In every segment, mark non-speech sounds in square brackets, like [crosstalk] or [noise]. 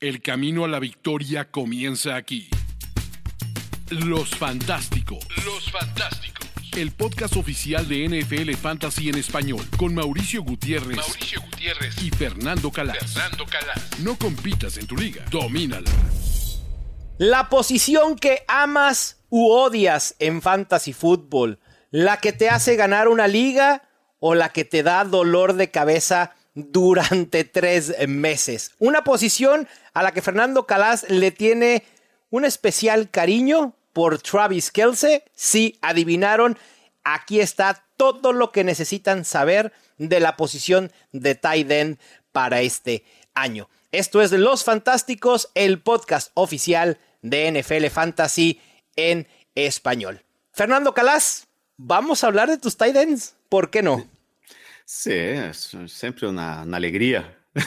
El camino a la victoria comienza aquí. Los Fantásticos. Los Fantásticos. El podcast oficial de NFL Fantasy en español con Mauricio Gutiérrez, Mauricio Gutiérrez y Fernando Calas. Fernando Calas. No compitas en tu liga, domínala. La posición que amas u odias en fantasy fútbol, la que te hace ganar una liga o la que te da dolor de cabeza durante tres meses. Una posición a la que Fernando Calas le tiene un especial cariño por Travis Kelsey. Sí, adivinaron. Aquí está todo lo que necesitan saber de la posición de tight end para este año. Esto es Los Fantásticos, el podcast oficial de NFL Fantasy en español. Fernando Calas, vamos a hablar de tus tight ends. ¿Por qué no? Sí, es siempre una, una alegría. [laughs]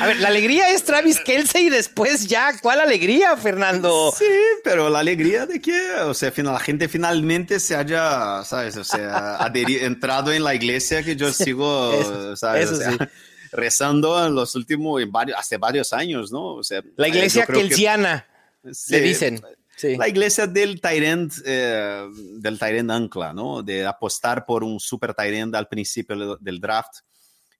A ver, la alegría es Travis Kelsey y después ya, ¿cuál alegría, Fernando? Sí, pero la alegría de que, o sea, la gente finalmente se haya, ¿sabes? O sea, entrado en la iglesia que yo [laughs] sigo, eso- ¿sabes? eso O sea, sí. rezando en los últimos, en varios, hace varios años, ¿no? O sea, La eh, iglesia creo que- kelsiana, Sí, le dicen. Sí. La iglesia del Tyrant, eh, del Tyrant ancla, ¿no? De apostar por un super Tyrant al principio del draft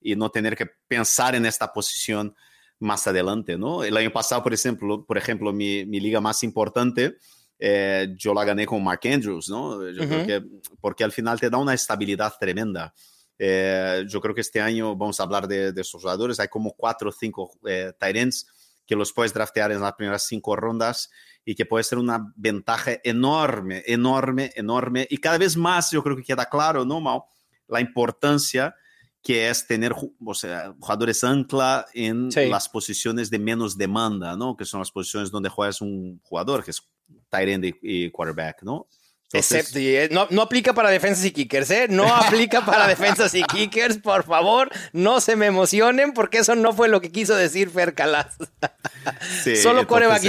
y no tener que pensar en esta posición más adelante, ¿no? El año pasado, por ejemplo, por ejemplo mi, mi liga más importante, eh, yo la gané con Mark Andrews, ¿no? Yo creo Ujú. que, porque al final te da una estabilidad tremenda. Eh, yo creo que este año vamos a hablar de, de estos jugadores. Hay como cuatro o cinco eh, ends que los puedes draftear en las primeras cinco rondas y que puede ser una ventaja enorme, enorme, enorme. Y cada vez más yo creo que queda claro, ¿no, Mau? La importancia que es tener o sea, jugadores ancla en Sí. las posiciones de menos demanda, ¿no? Que son las posiciones donde juegas un jugador, que es tight end y quarterback, ¿no? Entonces- Excepto, y, eh, no, no aplica para defensas y kickers, ¿eh? No aplica para [laughs] defensas y kickers, por favor, no se me emocionen porque eso no fue lo que quiso decir Fer Calas. [laughs] Sí, Solo coreback y.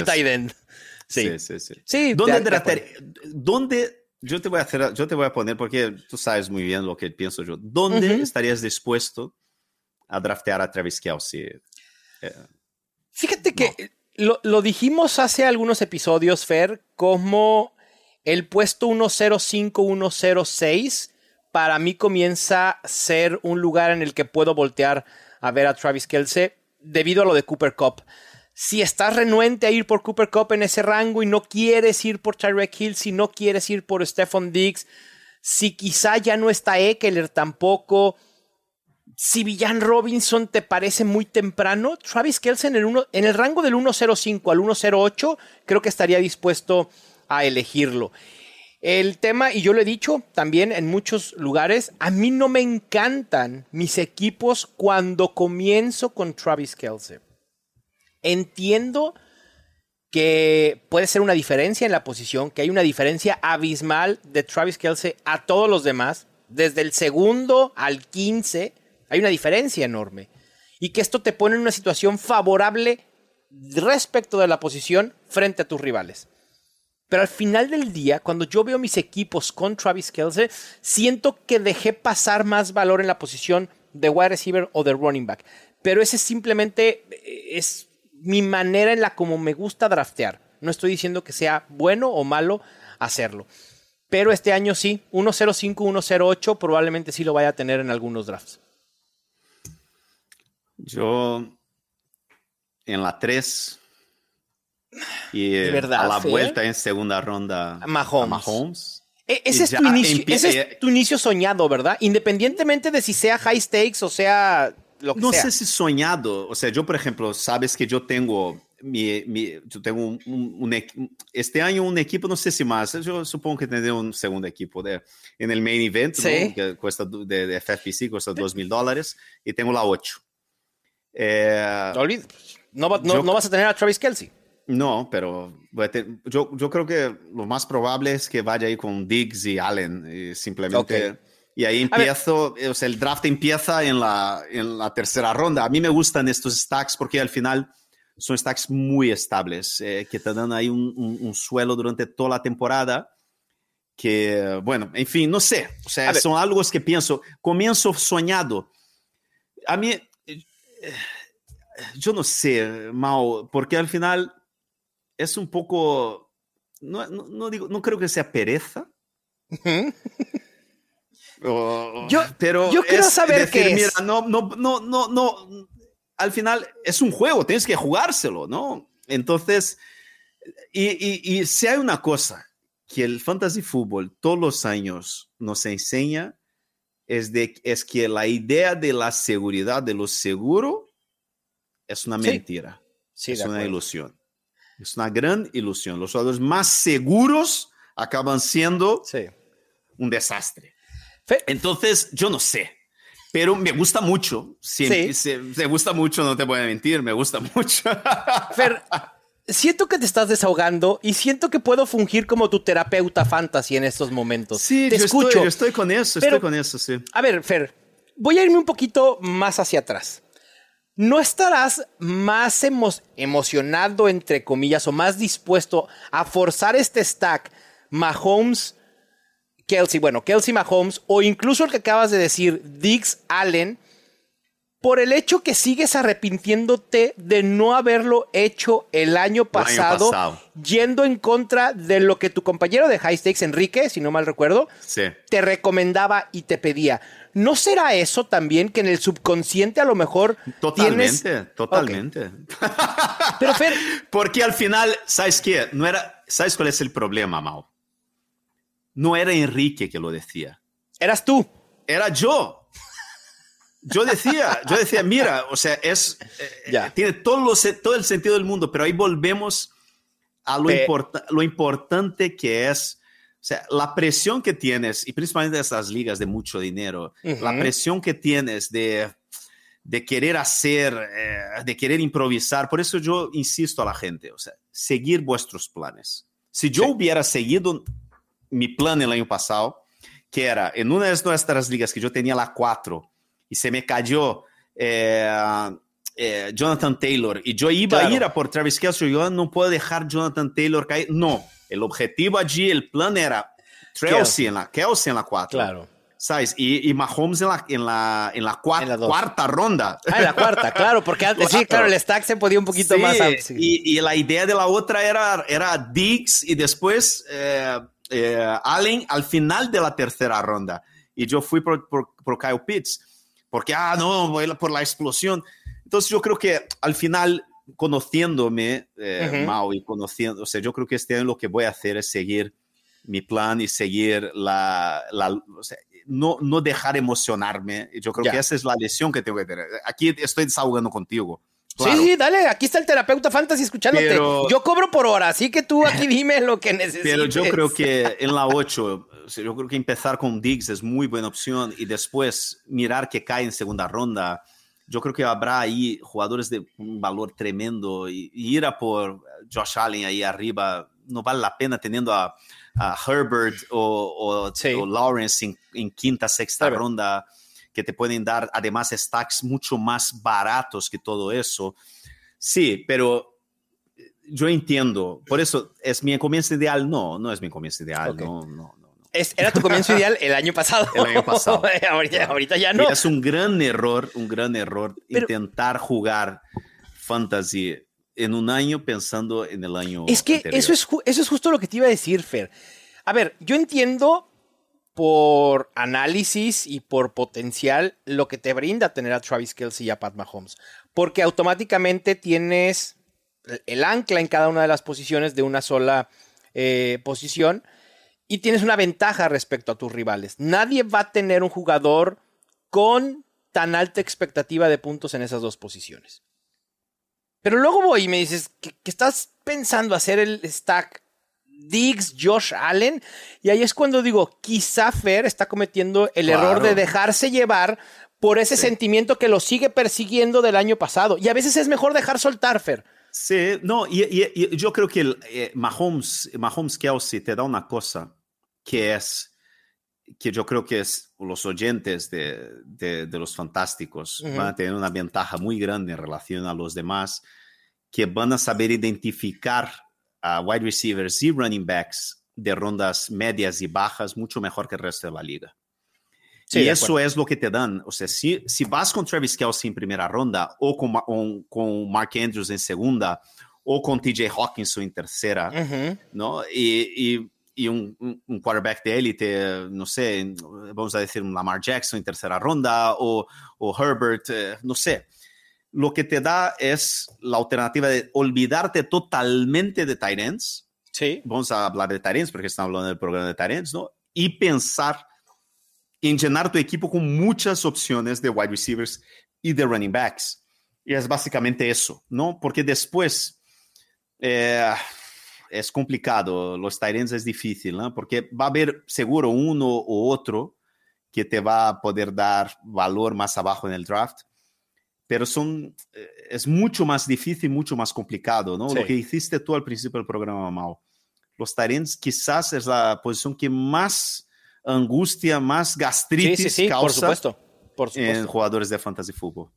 Sí, sí, sí. Sí, ¿Dónde, draftear- ¿Dónde yo te voy a hacer, yo te voy a poner porque tú sabes muy bien lo que pienso yo. ¿Dónde estarías dispuesto a draftear a Travis Kelsey? Fíjate que lo, lo dijimos hace algunos episodios, Fer, como el puesto 105-106 para mí comienza a ser un lugar en el que puedo voltear a ver a Travis Kelsey debido a lo de Cooper Cup. Si estás renuente a ir por Cooper Cup en ese rango y no quieres ir por Tyreek Hill, si no quieres ir por Stephon Diggs, si quizá ya no está Eckler tampoco, si Villan Robinson te parece muy temprano, Travis Kelce en el rango del 1.05 al 1.08 creo que estaría dispuesto a elegirlo. El tema, y yo lo he dicho también en muchos lugares, a mí no me encantan mis equipos cuando comienzo con Travis Kelce. Entiendo que puede ser una diferencia en la posición, que hay una diferencia abismal de Travis Kelce a todos los demás, desde el segundo al 15, hay una diferencia enorme. Y que esto te pone en una situación favorable respecto de la posición frente a tus rivales. Pero al final del día, cuando yo veo mis equipos con Travis Kelce, siento que dejé pasar más valor en la posición de wide receiver o de running back. Pero ese simplemente eh, es mi manera en la como me gusta draftear. No estoy diciendo que sea bueno o malo hacerlo. Pero este año sí, 1.05, 1.08 probablemente sí lo vaya a tener en algunos drafts. Yo en la 3 y ¿De eh, verdad, a la Fer? vuelta en segunda ronda Mahomes. a Mahomes. E- Ese es, tu inicio, ese es tu inicio soñado, ¿verdad? Independientemente de si sea high stakes o sea lo que No sea. sé si soñado, o sea, yo por ejemplo, sabes que yo tengo mi, mi- yo tengo un, un- un este año un equipo, no sé si más, yo supongo que tendré un segundo equipo de, en el main event, ¿no? Sí. que cuesta de, de FFPC, cuesta dos mil dólares, y tengo la 8. Eh, No no, no- Yo- no vas a tener a Travis Kelsey. No, pero yo, yo creo que lo más probable es que vaya ahí con Diggs y Allen, y simplemente... Ok. Y ahí empiezo, o sea, el draft empieza en la, en la tercera ronda. A mí me gustan estos stacks porque al final son stacks muy estables, eh, que te dan ahí un, un- un suelo durante toda la temporada. Que, bueno, en fin, no sé. O sea, A ver. son algo que pienso. Comienzo soñado. A mí, eh, yo no sé, Mao, porque al final es un poco, no, no, no digo, no creo que sea pereza. [laughs] O- Yo- pero yo quiero es saber decir, qué es. Mira, no, no, no, no, no. Al final es un juego, tienes que jugárselo, ¿no? Entonces, y, y, y si hay una cosa que el fantasy fútbol todos los años nos enseña, es, de, es que la idea de la seguridad, de lo seguro, es una mentira Sí, es una acuerdo. ilusión. Es una gran ilusión. Los jugadores más seguros acaban siendo Sí. un desastre. Entonces, yo no sé. Pero me gusta mucho. Sí, Sí. se- me gusta mucho, no te voy a mentir, me gusta mucho. [laughs] Fer, siento que te estás desahogando y siento que puedo fungir como tu terapeuta fantasy en estos momentos. sí, te yo escucho. Estoy, yo estoy con eso, Pero- estoy con eso, sí. A ver, Fer, voy a irme un poquito más hacia atrás. ¿No estarás más emo- emocionado, entre comillas, o más dispuesto a forzar este stack Mahomes, Kelsey, bueno, Kelsey Mahomes, o incluso el que acabas de decir, Diggs Allen, por el hecho que sigues arrepintiéndote de no haberlo hecho el año pasado, pasado. yendo en contra de lo que tu compañero de High Stakes, Enrique, si no mal recuerdo, Sí. te recomendaba y te pedía. ¿No será eso también que en el subconsciente a lo mejor Totalmente, tienes... totalmente. Ok. Pero Fer, [laughs] Porque al final, ¿sabes qué? No era, ¿Sabes cuál es el problema, Mao? No era Enrique que lo decía. eras tú. era yo. Yo decía, yo decía, mira, o sea, es, eh, Ya. tiene todo, lo todo el sentido del mundo, pero ahí volvemos a lo, Pe- importa- lo importante que es, sea, la presión que tienes, y principalmente estas ligas de mucho dinero, la presión que tienes de, de querer hacer, eh, de querer improvisar, por eso yo insisto a la gente, o sea, seguir vuestros planes. Si yo Sí. hubiera seguido mi plan el año pasado, que era en una de nuestras ligas que yo tenía la 4 y se me cayó eh, eh, Jonathan Taylor y yo iba Claro. a ir a por Travis Kelce, yo no puedo dejar Jonathan Taylor caer. No, el objetivo allí, el plan era. Kelsey en la, Kelsey en la 4. Claro. ¿Sabes? Y, y Mahomes en la, en la, en la, cua- En la cuarta ronda. Ah, en la cuarta, claro, porque [laughs] antes, sí, Claro. el stack se podía un poquito Sí, más sí. Y, y la idea de la otra era, era Diggs y después eh, eh, Allen al final de la tercera ronda. Y yo fui por, por, por Kyle Pitts, porque, ah, no, voy por la explosión. Entonces yo creo que al final, conociéndome, eh. Mao, y conociendo, o sea, yo creo que este año lo que voy a hacer es seguir mi plan y seguir la, la o sea, no, no dejar emocionarme. Yo creo Ya. que esa es la lesión que tengo que tener. Aquí estoy desahogando contigo. Sí, Claro. sí, dale, aquí está el terapeuta fantasy escuchándote. Pero- Yo cobro por hora, así que tú aquí [laughs] dime lo que necesites. Pero yo creo que en la 8, o sea, yo creo que empezar con Diggs es muy buena opción y después mirar que cae en segunda ronda. Yo creo que habrá ahí jugadores de un valor tremendo y, y ir a por Josh Allen ahí arriba no vale la pena teniendo a, a Herbert o, Sí. Lawrence en, quinta, sexta Claro. ronda que te pueden dar además stacks mucho más baratos que todo eso. Sí, pero yo entiendo. Por eso, ¿es mi comienzo ideal? No, no es mi comienzo ideal. Ok. No, no, no. Es- era tu comienzo ideal el año pasado. El año pasado. [laughs] ahorita, ahorita ya no. Es un gran error, un gran error Pero- intentar jugar fantasy en un año pensando en el año Es que anterior. eso es, eso es justo lo que te iba a decir, Fer. A ver, yo entiendo por análisis y por potencial lo que te brinda tener a Travis Kelsey y a Pat Mahomes. Porque automáticamente tienes el ancla en cada una de las posiciones de una sola eh, posición y tienes una ventaja respecto a tus rivales. Nadie va a tener un jugador con tan alta expectativa de puntos en esas dos posiciones. Pero luego voy y me dices que, que estás pensando hacer el stack Diggs, Josh Allen, y ahí es cuando digo, quizá Fer está cometiendo el Claro. error de dejarse llevar por ese Sí. sentimiento que lo sigue persiguiendo del año pasado. Y a veces es mejor dejar soltar, Fer. Sí, no, y, y- y yo creo que el, eh, Mahomes, Mahomes Kelsey te da una cosa que es que yo creo que es los oyentes de, de- de los fantásticos van a tener una ventaja muy grande en relación a los demás que van a saber identificar a wide receivers y running backs de rondas medias y bajas mucho mejor que el resto de la liga. Y eso es lo que te dan. O sea, si, si vas con Travis Kelsey en primera ronda o con, con Mark Andrews en segunda o con TJ Hawkinson en tercera, ¿no? Y, y, un, un, quarterback de élite, no sé, vamos a decir un Lamar Jackson en tercera ronda o, o Herbert, eh, no sé. Lo que te da es la alternativa de olvidarte totalmente de Tyrants. Sí. Vamos a hablar de Tyrants porque estamos hablando del programa de Tyrants, ¿no? Y pensar en llenar tu equipo con muchas opciones de wide receivers y de running backs. Y es básicamente eso, ¿no? Porque después eh, es complicado, los Tyrants es difícil, ¿no? Porque va a haber seguro uno u otro que te va a poder dar valor más abajo en el draft, pero son, eh, es mucho más difícil, mucho más complicado, ¿no? Lo que hiciste tú al principio del programa, Mao. Los Tyrants quizás es la posición que más angustia, más gastritis sí, por supuesto, por supuesto. en jugadores de fantasy fútbol.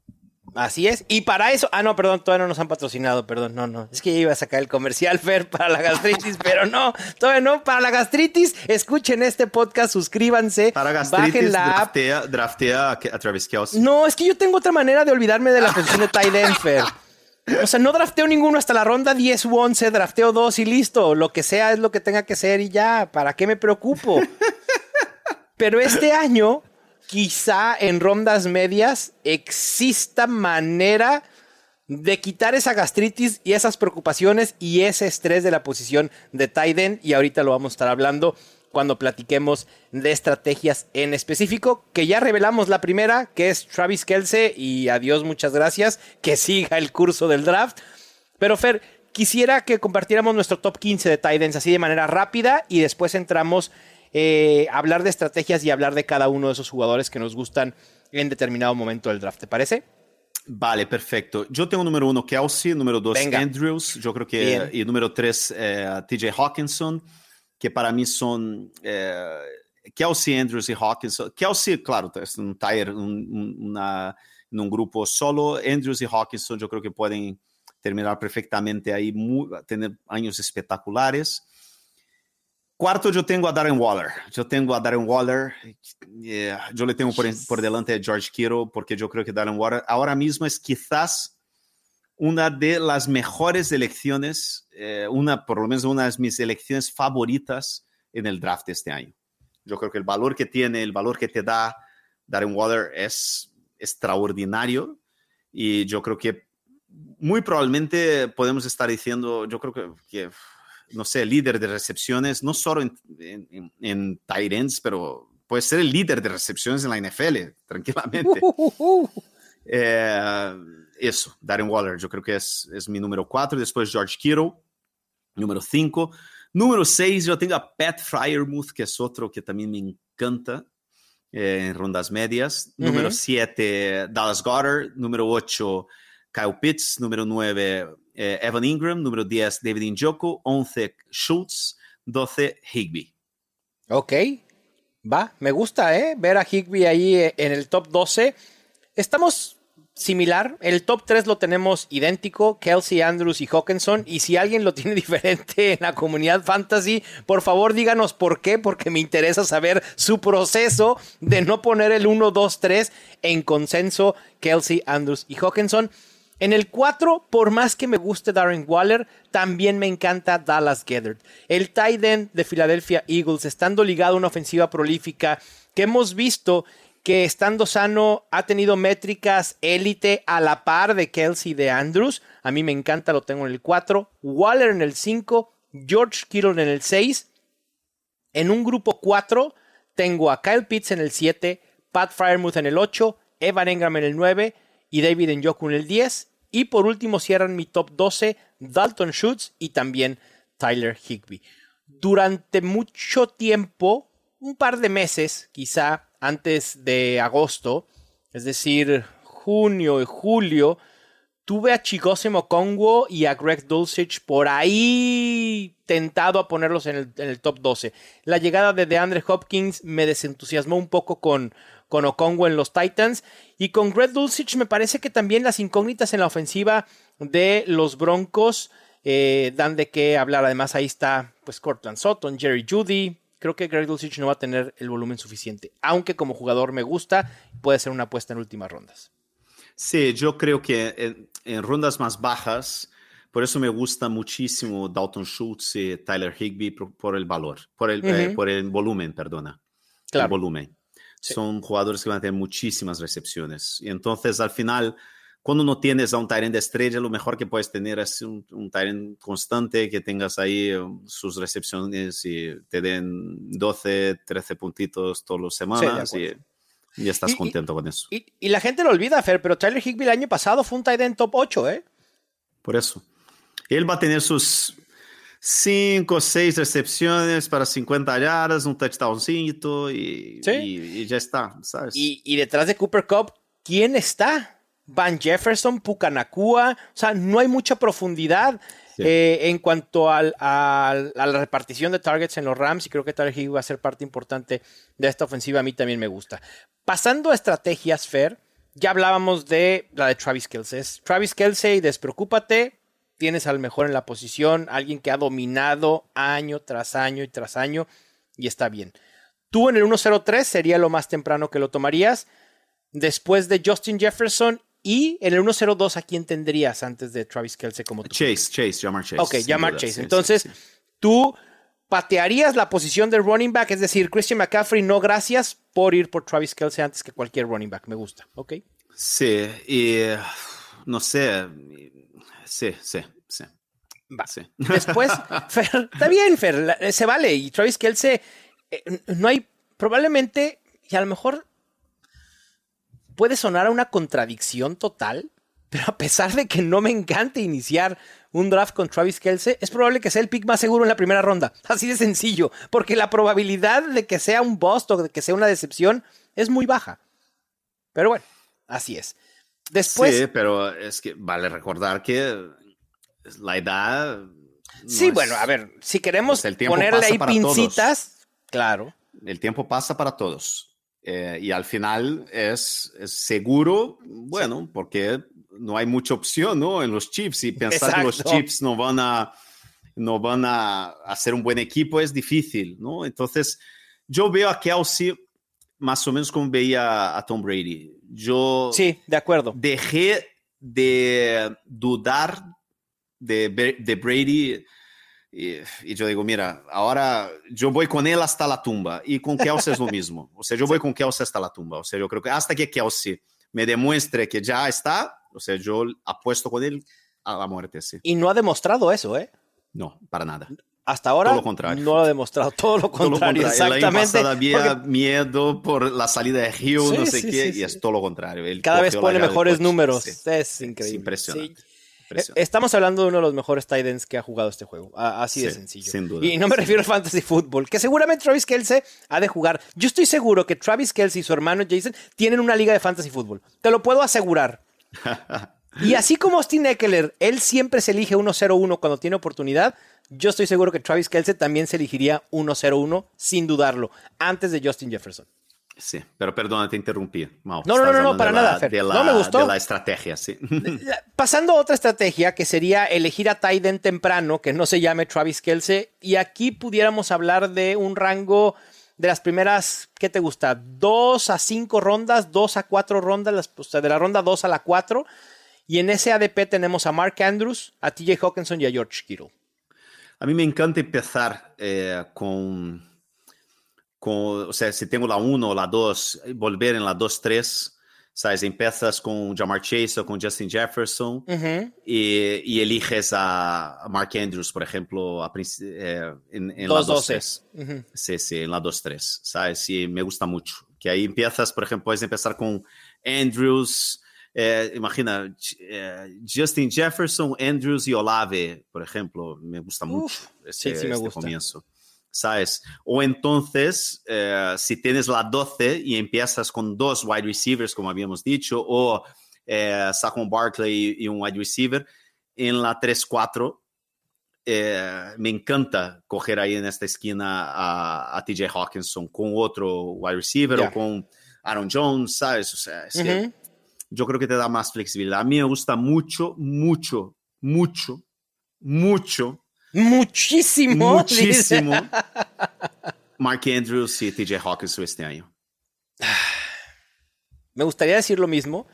Así es. Y para eso, ah, no, perdón, todavía no nos han patrocinado, perdón, no, no. Es que ya iba a sacar el comercial [laughs] Fer para la gastritis, pero no, todavía no. Para la gastritis, escuchen este podcast, suscríbanse. Para gastritis, bajen la draftea, draftea a Travis Kelsey. No, es que yo tengo otra manera de olvidarme de la [laughs] posición de Tyden, Fer. O sea, no drafteo ninguno hasta la ronda 10 u 11, drafteo dos y listo. Lo que sea es lo que tenga que ser y ya. ¿Para qué me preocupo? Pero este año, quizá en rondas medias, exista manera de quitar esa gastritis y esas preocupaciones y ese estrés de la posición de Tiden. Y ahorita lo vamos a estar hablando cuando platiquemos de estrategias en específico, que ya revelamos la primera, que es Travis Kelsey, y adiós, muchas gracias, que siga el curso del draft. Pero Fer, quisiera que compartiéramos nuestro top 15 de Titans así de manera rápida y después entramos eh, hablar de estrategias y hablar de cada uno de esos jugadores que nos gustan en determinado momento del draft. ¿Te parece? Vale, perfecto. Yo tengo número uno Kelsey, número dos Andrews, yo creo que, y número tres eh, TJ Hawkinson, que para mí son eh, Kelsey, Andrews y Hawkinson. Kelsey, claro, es un tire, un, en un grupo solo. Andrews y Hawkinson yo creo que pueden terminar perfectamente ahí, tener años espectaculares. Cuarto, yo tengo a Darren Waller. Yo tengo a Darren Waller. yo le tengo por, delante a George Kittle porque yo creo que Darren Waller ahora mismo es quizás una de las mejores elecciones, eh, una, por lo menos una de mis elecciones favoritas en el draft de este año. Yo creo que el valor que tiene, el valor que te da Darren Waller es extraordinario y yo creo que muy probablemente podemos estar diciendo, yo creo que, que no sé, líder de recepciones, no solo en, en, en pero puede ser el líder de recepciones en la NFL, [laughs] tranquilamente. Eh, eso, Darren Waller, yo creo que es, es mi número 4. Después George Kittle, número 5. Número 6, yo tengo a Pat Fryermuth, que es otro que también me encanta eh, en rondas medias. Número 7, Dallas Goddard. Número 8, Kyle Pitts. Número 9, eh, Evan Ingram, número 10 David Njoku, 11 Schultz, 12 Higby. Ok, va, me gusta, ¿eh? Ver a Higby ahí eh, en el top 12. Estamos similar. El top 3 lo tenemos idéntico, Kelsey, Andrews y Hawkinson. Y si alguien lo tiene [laughs] diferente en la comunidad fantasy, por favor díganos por qué, porque me interesa saber su proceso de no poner el 1, 2, 3 en consenso, Kelsey, Andrews y Hawkinson. En el 4, por más que me guste Darren Waller, también me encanta Dallas Gethard. El tight end de Philadelphia Eagles, estando ligado a una ofensiva prolífica, que hemos visto que estando sano ha tenido métricas élite a la par de Kelsey de Andrews. A mí me encanta, lo tengo en el 4. Waller en el 5, George Kittle en el 6. En un grupo 4 tengo a Kyle Pitts en el 7, Pat Fryermuth en el 8, Evan Engram en el 9 y David Njoku en el 10. Y por último cierran mi top 12 Dalton Schultz y también Tyler Higby. Durante mucho tiempo, un par de meses quizá antes de agosto, es decir, junio y julio, tuve a Chigose Mokongo y a Greg Dulcich por ahí tentado a ponerlos en el, en el, top 12. La llegada de DeAndre Hopkins me desentusiasmó un poco con, con Okongo en los Titans. Y con Greg Dulcich me parece que también las incógnitas en la ofensiva de los Broncos eh, dan de qué hablar. Además, ahí está pues Cortland Sutton, Jerry Judy, creo que Greg Dulcich no va a tener el volumen suficiente. Aunque como jugador me gusta, puede ser una apuesta en últimas rondas. Sí, yo creo que en, en rondas más bajas, por eso me gusta muchísimo Dalton Schultz y Tyler Higby por, por el valor, por el, eh, por el volumen, perdona. Claro. El volumen. Sí. Son jugadores que van a tener muchísimas recepciones. Y entonces, al final, cuando no tienes a un Tyrant de estrella, lo mejor que puedes tener es un, un Tyrant constante, que tengas ahí um, sus recepciones y te den 12, 13 puntitos todas las semanas y, y, estás Y- contento con eso. Y, la gente lo olvida, Fer, pero Tyler Higby el año pasado fue un tight end top 8, ¿eh? Por eso. Él va a tener sus 5 o 6 recepciones para 50 yardas, un touchdowncito y, Sí. y, y ya está, ¿sabes? Y, y detrás de Cooper Cup, ¿quién está? Van Jefferson, Pucanacua, o sea, no hay mucha profundidad Sí. eh, en cuanto al- al- a la repartición de targets en los Rams y creo que Tyler Higby va a ser parte importante de esta ofensiva, a mí también me gusta. Pasando a estrategias, Fer, ya hablábamos de la de Travis Kelsey. Travis Kelsey, despreocúpate, tienes al mejor en la posición, alguien que ha dominado año tras año y tras año y está bien. Tú en el 1-0-3 sería lo más temprano que lo tomarías. Después de Justin Jefferson y en el 1-0-2, ¿a quién tendrías antes de Travis Kelsey como tú? Chase, Chase, Jamar Chase. Ok, Jamar duda, Chase. sí, Entonces, sí, sí. tú patearías la posición de running back, es decir, Christian McCaffrey, no gracias por ir por Travis Kelsey antes que cualquier running back. Me gusta, ¿ok? Sí, y eh, no sé. Sí, sí, sí. Va. sí. Después, [laughs] Fer, está bien, Fer, eh, se vale. Y Travis Kelsey, eh, no hay, probablemente, y a lo mejor puede sonar a una contradicción total, pero a pesar de que no me encanta iniciar un draft con Travis Kelsey, es probable que sea el pick más seguro en la primera ronda. Así de sencillo, porque la probabilidad de que sea un bust o de que sea una decepción es muy baja. Pero bueno, así es. Después, sí, pero es que vale recordar que la edad. no Sí, es- bueno, a ver, si queremos Pues ponerle ahí todos. pincitas, claro. El tiempo pasa para todos. Eh, y al final es, es seguro, bueno, porque no hay mucha opción, ¿no? En los Chiefs. Y pensar que los. Chiefs no van a no van a hacer un buen equipo es difícil, ¿no? Entonces, yo veo a Kelsey más o menos como veía a Tom Brady. Yo Sí, de acuerdo. dejé de dudar de, de Brady y, y yo digo, mira, ahora yo voy con él hasta la tumba y con Kelsey es lo [laughs] mismo. O sea, yo voy con Kelsey hasta la tumba. O sea, yo creo que hasta que Kelsey me demuestre que ya está, o sea, yo apuesto con él a la muerte, sí. Y no ha demostrado eso, ¿eh? No, para nada. Hasta ahora Todo lo contrario. no lo ha demostrado. Todo lo Todo lo contrario, contrario. El año exactamente. había porque miedo por la salida de Sí, no sé sí, qué, sí, y es todo lo contrario. Él cada vez pone mejores números. Es increíble. impresionante. Sí. impresionante. Eh, Estamos hablando de uno de los mejores tight ends que ha jugado este juego. A- Así de sencillo. sin duda, y no me refiero al fantasy fútbol, que seguramente Travis Kelsey ha de jugar. Yo estoy seguro que Travis Kelsey y su hermano Jason tienen una liga de fantasy fútbol. Te lo puedo asegurar. [laughs] Y así como Austin Eckler, él siempre se elige 1-0-1 cuando tiene oportunidad. Yo estoy seguro que Travis Kelsey también se elegiría 1-0-1 sin dudarlo, antes de Justin Jefferson. Sí, pero perdona, te interrumpí. Mau, No, no, no, no, para la- nada, Fer. De la, No me gustó. De la estrategia, sí. [laughs] Pasando a otra estrategia que sería elegir a end temprano, que no se llame Travis Kelsey, y aquí pudiéramos hablar de un rango de las primeras, ¿qué te gusta? Dos a cinco rondas, dos a cuatro rondas, o sea, de la ronda dos a la cuatro. Y en ese ADP tenemos a Mark Andrews, a TJ Hawkinson y a George Kittle. A mí me encanta empezar eh, con, con, o sea, si tengo la 1 o la 2, volver en la 2-3, ¿sabes? Empiezas con Jamar Chase o con Justin Jefferson Ujú. y, y eliges a, Mark Andrews, por ejemplo, a eh, en, en la Dos 2-3. doces. Ujú. Sí, sí, en la 2-3, ¿sabes? Y me gusta mucho. Que ahí empiezas, por ejemplo, puedes empezar con Andrews, eh, imagina, eh, Justin Jefferson, Andrews y Olave, por ejemplo, me gusta mucho sí, ese, sí me este gusta. comienzo. ¿Sabes? O entonces, eh, si tienes la 12 y empiezas con dos wide receivers, como habíamos dicho, o eh, Saquon Barkley y, y un wide receiver, en la 3-4 eh, me encanta coger ahí en esta esquina a, a TJ Hawkinson con otro wide receiver Ya. o con Aaron Jones, ¿sabes? O sea, es que Ujú. Yo creo que te da más flexibilidad. A mí me gusta mucho, mucho, mucho, mucho, Muchísimo. [laughs] muchísimo Mark Andrews y TJ Hawkins este año. [sighs] Me gustaría decir lo mismo.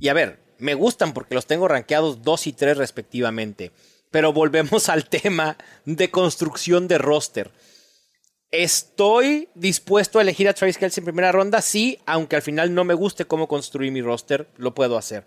Y a ver, me gustan porque los tengo rankeados 2 y 3 respectivamente. Pero volvemos [laughs] al tema de construcción de roster. ¿Estoy dispuesto a elegir a Travis Kelce en primera ronda? Sí, aunque al final no me guste cómo construir mi roster, lo puedo hacer.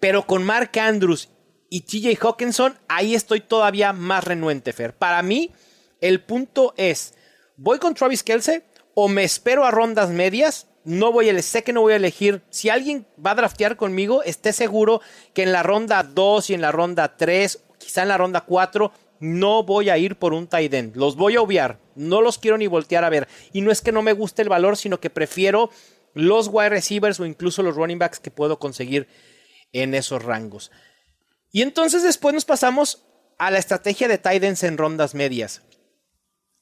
Pero con Mark Andrews y TJ Hawkinson, ahí estoy todavía más renuente, Fer. Para mí, el punto es, ¿voy con Travis Kelce o me espero a rondas medias? No voy a, sé que no voy a elegir. Si alguien va a draftear conmigo, esté seguro que en la ronda 2 y en la ronda 3, quizá en la ronda 4, no voy a ir por un tight. Los voy a obviar. No los quiero ni voltear a ver. Y no es que no me guste el valor, sino que prefiero los wide receivers o incluso los running backs que puedo conseguir en esos rangos. Y entonces después nos pasamos a la estrategia de tight ends en rondas medias.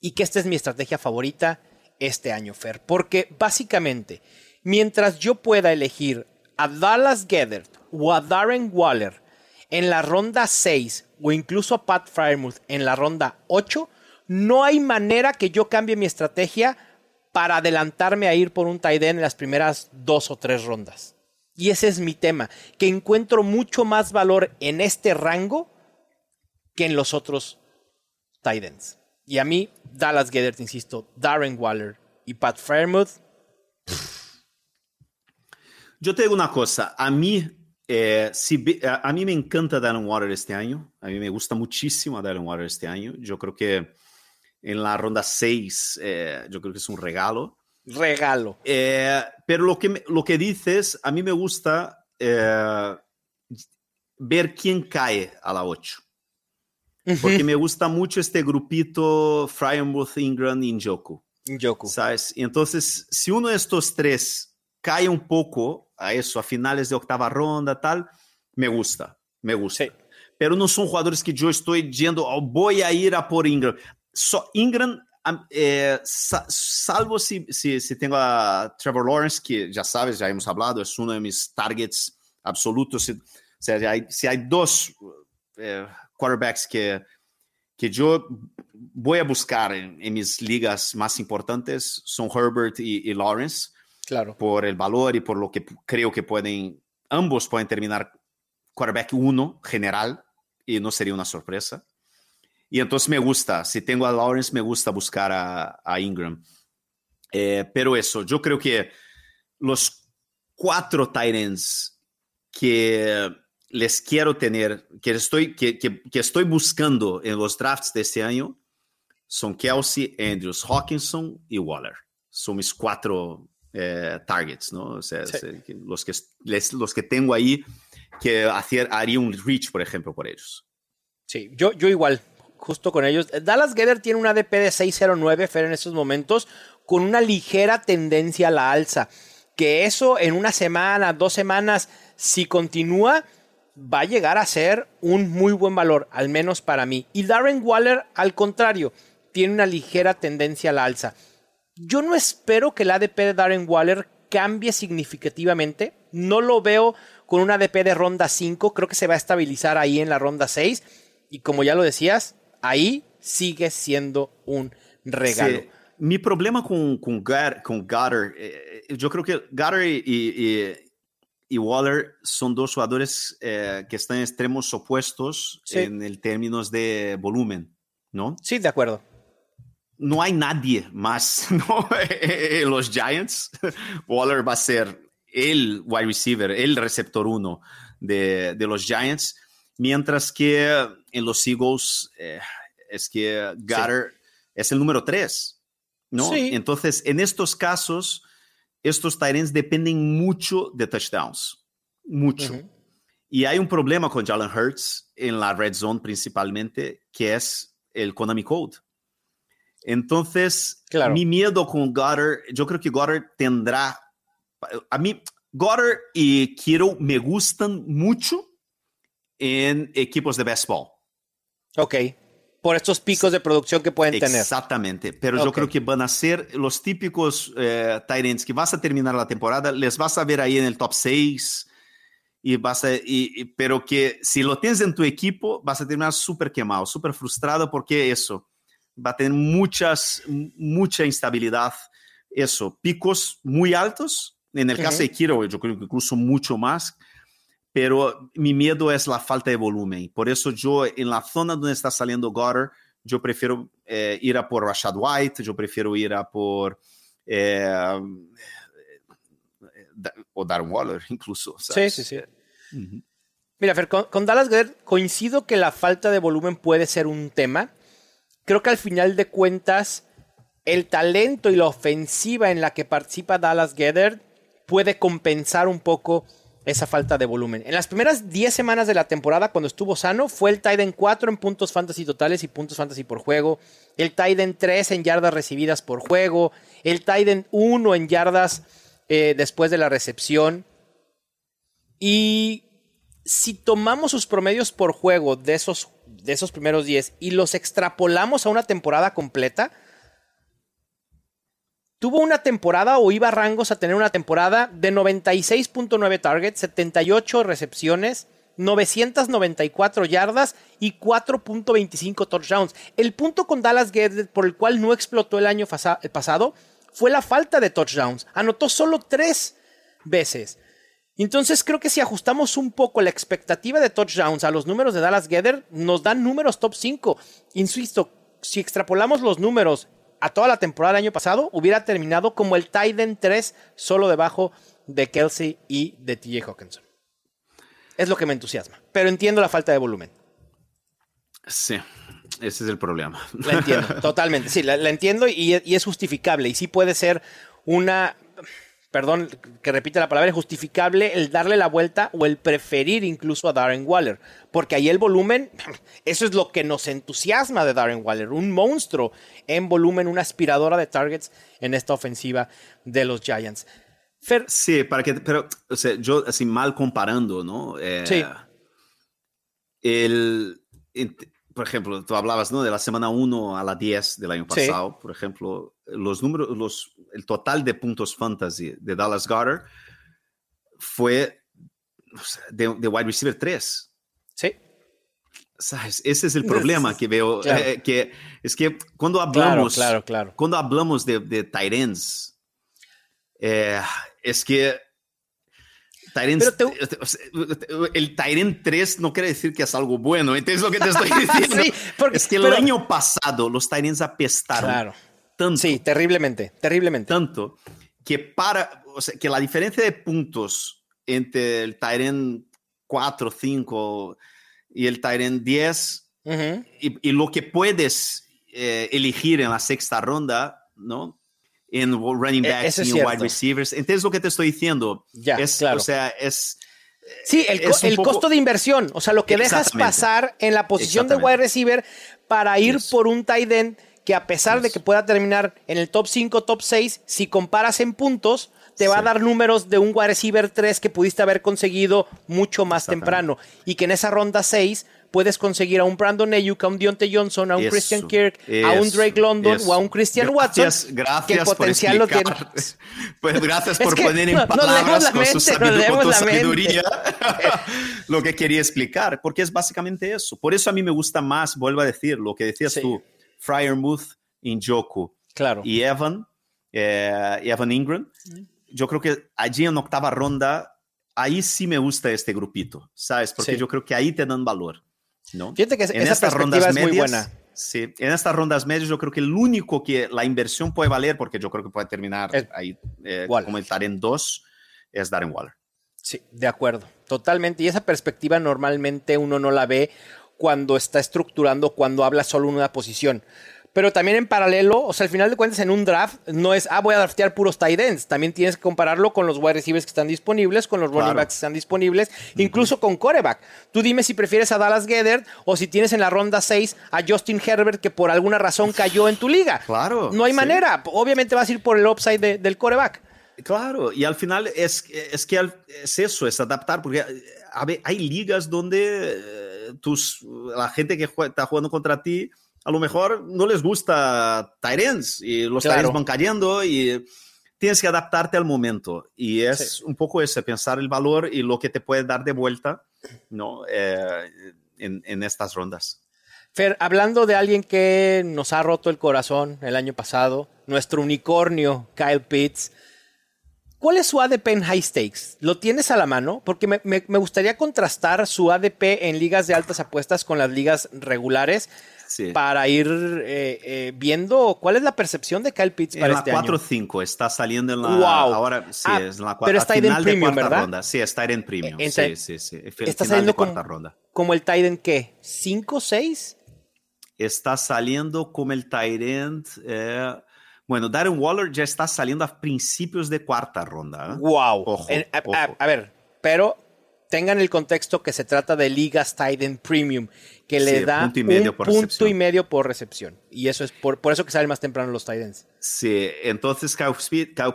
Y que esta es mi estrategia favorita este año, Fer. Porque básicamente, mientras yo pueda elegir a Dallas Gethert o a Darren Waller en la ronda 6 o incluso a Pat Fryermuth en la ronda 8, no hay manera que yo cambie mi estrategia para adelantarme a ir por un tight end en las primeras dos o tres rondas. Y ese es mi tema, que encuentro mucho más valor en este rango que en los otros tight ends. Y a mí, Dallas Gedert, insisto, Darren Waller y Pat Fairmouth. Yo te digo una cosa, a mí, eh, si, a mí me encanta Darren Waller este año, a mí me gusta muchísimo a Darren Waller este año. Yo creo que en la ronda 6, eh, yo creo que es un regalo regalo. Eh, pero lo que, lo que dices, a mí me gusta eh, ver quién cae a la 8. Porque me gusta mucho este grupito Fryermuth, Ingram y Njoku. Njoku. ¿Sabes? Entonces, si uno de estos tres cae un poco a eso, a finales de octava ronda, tal, me gusta, me gusta. Pero no son jugadores que yo estoy yendo, oh, voy a ir a por Ingram. So, Ingram eh, salvo si, si, si, tengo a Trevor Lawrence, que ya sabes, ya hemos hablado, es uno de mis targets absolutos. Si, o sea, si hay, si hay dos eh, quarterbacks que, que yo voy a buscar en, en, mis ligas más importantes, son Herbert y, y, Lawrence. Claro. Por el valor y por lo que creo que pueden, ambos pueden terminar quarterback uno general y no sería una sorpresa. Y entonces me gusta, si tengo a Lawrence, me gusta buscar a, Ingram. Eh, pero eso, yo creo que los cuatro Titans que les quiero tener, que estoy, que, que, que, estoy buscando en los drafts de este año, son Kelsey, Andrews, Hawkinson y Waller. Son mis cuatro eh, targets, ¿no? O sea, sí. los, que, les, los que tengo ahí que hacer, haría un reach, por ejemplo, por ellos. Sí, yo, yo igual, justo con ellos. Dallas Gedder tiene una ADP de 609, Fer, en estos momentos, con una ligera tendencia a la alza. Que eso en una semana, dos semanas, si continúa, va a llegar a ser un muy buen valor, al menos para mí. Y Darren Waller, al contrario, tiene una ligera tendencia a la alza. Yo no espero que el ADP de Darren Waller cambie significativamente. No lo veo con un ADP de ronda 5. Creo que se va a estabilizar ahí en la ronda 6. Y como ya lo decías, ahí sigue siendo un regalo. Sí. Mi problema con, con, Gar, con Goddard, eh, yo creo que Goddard y, y, y, Waller son dos jugadores eh, que están en extremos opuestos sí. en el términos de volumen, ¿no? Sí, de acuerdo. No hay nadie más, [laughs] ¿no? en los Giants. [laughs] Waller va a ser el wide receiver, el receptor uno de, de los Giants Mientras que en los Eagles eh, es que Goddard sí. es el número 3, ¿no? Sí. Entonces, en estos casos, estos Tyrants dependen mucho de touchdowns, mucho. Uh -huh. Y hay un problema con Jalen Hurts en la red zone principalmente, que es el Konami Code. Entonces, claro. mi miedo con Goddard, yo creo que Goddard tendrá, a mí, Goddard y Kiro me gustan mucho, en equipos de béisbol. Ok. Por estos picos de producción que pueden tener. Exactamente. Pero okay. yo creo que van a ser los típicos eh, ends que vas a terminar la temporada, les vas a ver ahí en el top 6. Y vas a, y, y, pero que si lo tienes en tu equipo, vas a terminar súper quemado, súper frustrado, porque eso, va a tener muchas, mucha instabilidad. Eso, picos muy altos. En el caso de Kiro, yo creo que incluso mucho más. Pero mi miedo es la falta de volumen. Por eso yo, en la zona donde está saliendo Goddard, yo prefiero eh, ir a por Rashad White, yo prefiero ir a por... Eh, o Darren Waller incluso. Sí, sí, sí. Mira, Fer, con, Dallas Goddard coincido que la falta de volumen puede ser un tema. Creo que al final de cuentas, el talento y la ofensiva en la que participa Dallas Goddard puede compensar un poco esa falta de volumen. En las primeras 10 semanas de la temporada, cuando estuvo sano, fue el Tiden 4 en puntos fantasy totales y puntos fantasy por juego, el Tiden 3 en yardas recibidas por juego, el Tiden 1 en yardas eh, después de la recepción. Y si tomamos sus promedios por juego de esos, de esos primeros 10 y los extrapolamos a una temporada completa, tuvo una temporada o iba a rangos a tener una temporada de 96.9 targets, 78 recepciones, 994 yardas y 4.25 touchdowns. El punto con Dallas Guedes por el cual no explotó el año pasado fue la falta de touchdowns. Anotó solo tres veces. Entonces creo que si ajustamos un poco la expectativa de touchdowns a los números de Dallas Gether, nos dan números top 5. Insisto, si extrapolamos los números a toda la temporada del año pasado, hubiera terminado como el Titan 3, solo debajo de Kelsey y de TJ Hawkinson. Es lo que me entusiasma, pero entiendo la falta de volumen. Sí, ese es el problema. La entiendo, [laughs] totalmente. Sí, la, entiendo y, es justificable. Y sí puede ser una, perdón que repite la palabra, es justificable el darle la vuelta o el preferir incluso a Darren Waller. Porque ahí el volumen, [laughs] eso es lo que nos entusiasma de Darren Waller. Un monstruo en volumen, una aspiradora de targets en esta ofensiva de los Giants. sí, para que, pero, o sea, yo así mal comparando, ¿no? Eh, sí. El, por ejemplo, tú hablabas ¿no? de la semana 1 a la 10 del año pasado, por ejemplo, los números, los, el total de puntos fantasy de Dallas Goddard fue de, wide receiver 3. Sí. ¿Sabes? Ese es el [laughs] problema que veo, eh, que es que cuando hablamos, claro, claro, cuando hablamos de, de ends, eh, es que el Tyrant 3 no quiere decir que es algo bueno, entonces lo que te estoy [laughs] diciendo es que el año pasado los Tyrants apestaron claro. Tanto. Sí, terriblemente, terriblemente. Tanto que para, o sea, que la diferencia de puntos entre el Tyrant 4, 5 y el Tyrant 10 y, lo que puedes eh, elegir en la sexta ronda, ¿no? en running e, backs y en wide receivers. ¿Entiendes lo que te estoy diciendo? Ya, es, claro. O sea, es... Sí, el, costo de inversión, o sea, lo que dejas pasar en la posición de wide receiver para ir por un tight end que a pesar de que pueda terminar en el top 5, top 6, si comparas en puntos, te va a dar números de un wide receiver 3 que pudiste haber conseguido mucho más temprano. Y que en esa ronda 6 puedes conseguir a un Brandon Ayuk, a un Deontay Johnson, a un Christian Kirk, a un Drake London o a un Christian Watson. Gracias, que potencial lo tiene. [laughs] Pues gracias [laughs] por poner en palabras con, su sabiduría. [laughs] Lo que quería explicar, porque es básicamente eso. Por eso a mí me gusta más, vuelvo a decir, lo que decías tú, Fryermuth, Injoku claro. y Evan, eh, Evan Ingram. Yo creo que allí en octava ronda ahí sí me gusta este grupito, ¿sabes? Porque yo creo que ahí te dan valor. ¿no? Fíjate que en esa estas rondas es medias, muy buena. Sí, en estas rondas medias yo creo que el único que la inversión puede valer, porque yo creo que puede terminar ahí eh, como el en 2, es Darren Waller. Sí, de acuerdo, totalmente. Y esa perspectiva normalmente uno no la ve cuando está estructurando, cuando habla solo en una posición. Pero también en paralelo, o sea, al final de cuentas, en un draft no es, ah, voy a draftear puros tight ends. También tienes que compararlo con los wide receivers que están disponibles, con los running backs que están disponibles, incluso con coreback. Tú dime si prefieres a Dallas Gedert o si tienes en la ronda 6 a Justin Herbert que por alguna razón cayó en tu liga. Claro. No hay manera. Obviamente vas a ir por el upside del coreback. Claro, y al final es, es que es eso, es adaptar, porque hay ligas donde eh, tus, la gente que está jugando contra ti a lo mejor no les gusta Tyrens y los claro. van cayendo y tienes que adaptarte al momento. Y es un poco ese, pensar el valor y lo que te puede dar de vuelta ¿no? Eh, en, en, estas rondas. Fer, hablando de alguien que nos ha roto el corazón el año pasado, nuestro unicornio Kyle Pitts, ¿cuál es su ADP en high stakes? ¿Lo tienes a la mano? Porque me, me- me gustaría contrastar su ADP en ligas de altas apuestas con las ligas regulares Sí. para ir eh, eh, viendo cuál es la percepción de Kyle Pitts En para la este año. 4-5, está saliendo en la. Wow. Ahora sí, Ah, es en la pero está en final de premium, cuarta ¿verdad? ronda. Sí, está en premium. En- sí, en- sí, sí. Fi- Está final saliendo de cuarta como, ronda. como el Titan, ¿qué? ¿5, 6? Está saliendo como el Tyrant. eh, bueno, Darren Waller ya está saliendo a principios de cuarta ronda. ¿eh? Wow. Ojo, En- a, ojo. a- a ver, pero tengan el contexto que se trata de ligas Titan Premium, que le da punto y medio un por punto recepción. y medio por recepción. Y eso es por, por eso que salen más temprano los Titans. Sí, entonces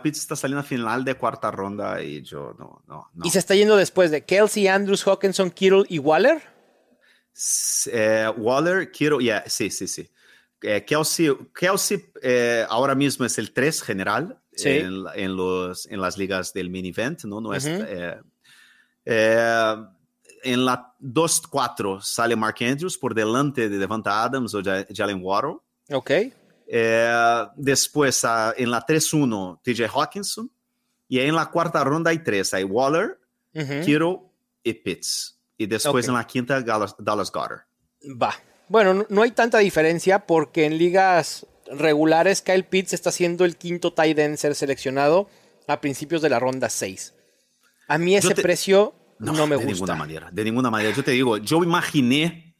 Pitts está saliendo a final de cuarta ronda y yo no, no, no. Y se está yendo después de Kelsey, Andrews, Hawkinson, Kittle y Waller. Eh, Waller, quiero, ya, sí, sí, sí. Eh, Kelsey, Kelsey eh, ahora mismo es el 3 general Sí. en, en los, en las ligas del mini event, ¿no? no es, Ujú. eh, eh, en la 2-4 sale Mark Andrews por delante de Devonta Adams o Ja- Jalen Waddle. Ok. Después ah, en la 3-1 TJ Hawkinson. Y en la cuarta ronda hay tres. Hay Waller, Ujú. Kittle y Pitts. Y después Ok. en la quinta Dallas, Dallas Goddard. Va. Bueno, no- hay tanta diferencia porque en ligas regulares Kyle Pitts está siendo el quinto tight end ser seleccionado a principios de la ronda 6. A mí ese te- precio no, me de gusta. ninguna manera, de ninguna manera. Yo te digo, yo imaginé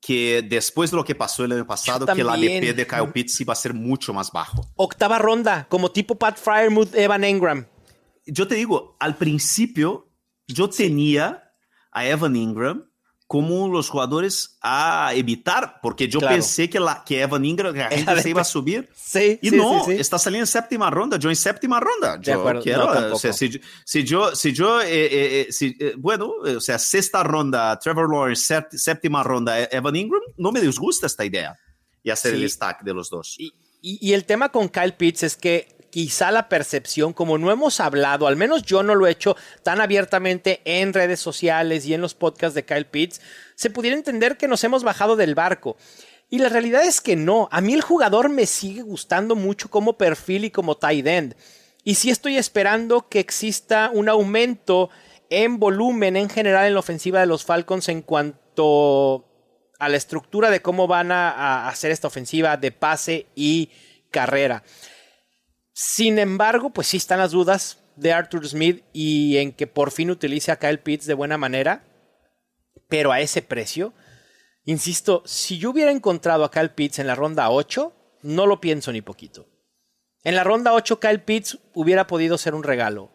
que después de lo que pasó el año pasado, que el. ADP de Kyle Pitts iba a ser mucho más bajo. Octava ronda, como tipo Pat Fryermuth, Evan Engram. Yo te digo, al principio yo tenía a Evan Ingram como uno de los jugadores a evitar, porque yo Claro. pensé que, la, que Evan Ingram, la gente [laughs] de- se iba a subir. Sí, Y sí, no, sí, sí. está saliendo en séptima ronda. Yo en séptima ronda. De Yo acuerdo, quiero, no, o tampoco. sea, si, yo- si yo, si yo, eh, eh, eh, si, eh, bueno, eh, o sea, sexta ronda, Trevor Lawrence, sép- séptima ronda, Evan Ingram, no me disgusta esta idea. Y hacer el stack de los dos. Y, y- y el tema con Kyle Pitts es que quizá la percepción, como no hemos hablado, al menos yo no lo he hecho tan abiertamente en redes sociales y en los podcasts de Kyle Pitts, se pudiera entender que nos hemos bajado del barco. Y la realidad es que no. A mí el jugador me sigue gustando mucho como perfil y como tight end. Y sí estoy esperando que exista un aumento en volumen en general en la ofensiva de los Falcons en cuanto a la estructura de cómo van a, a hacer esta ofensiva de pase y carrera. Sin embargo, pues sí están las dudas de Arthur Smith y en que por fin utilice a Kyle Pitts de buena manera, pero a ese precio. Insisto, si yo hubiera encontrado a Kyle Pitts en la ronda 8, no lo pienso ni poquito. En la ronda 8, Kyle Pitts hubiera podido ser un regalo.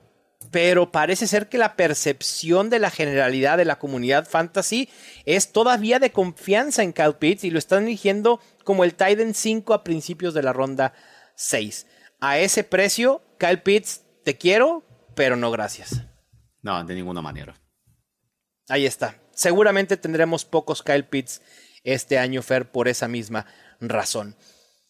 Pero parece ser que la percepción de la generalidad de la comunidad fantasy es todavía de confianza en Kyle Pitts y lo están eligiendo como el Titan 5 a principios de la ronda 6. A ese precio, Kyle Pitts, te quiero, pero no gracias. No, de ninguna manera. Ahí está. Seguramente tendremos pocos Kyle Pitts este año, Fer, por esa misma razón.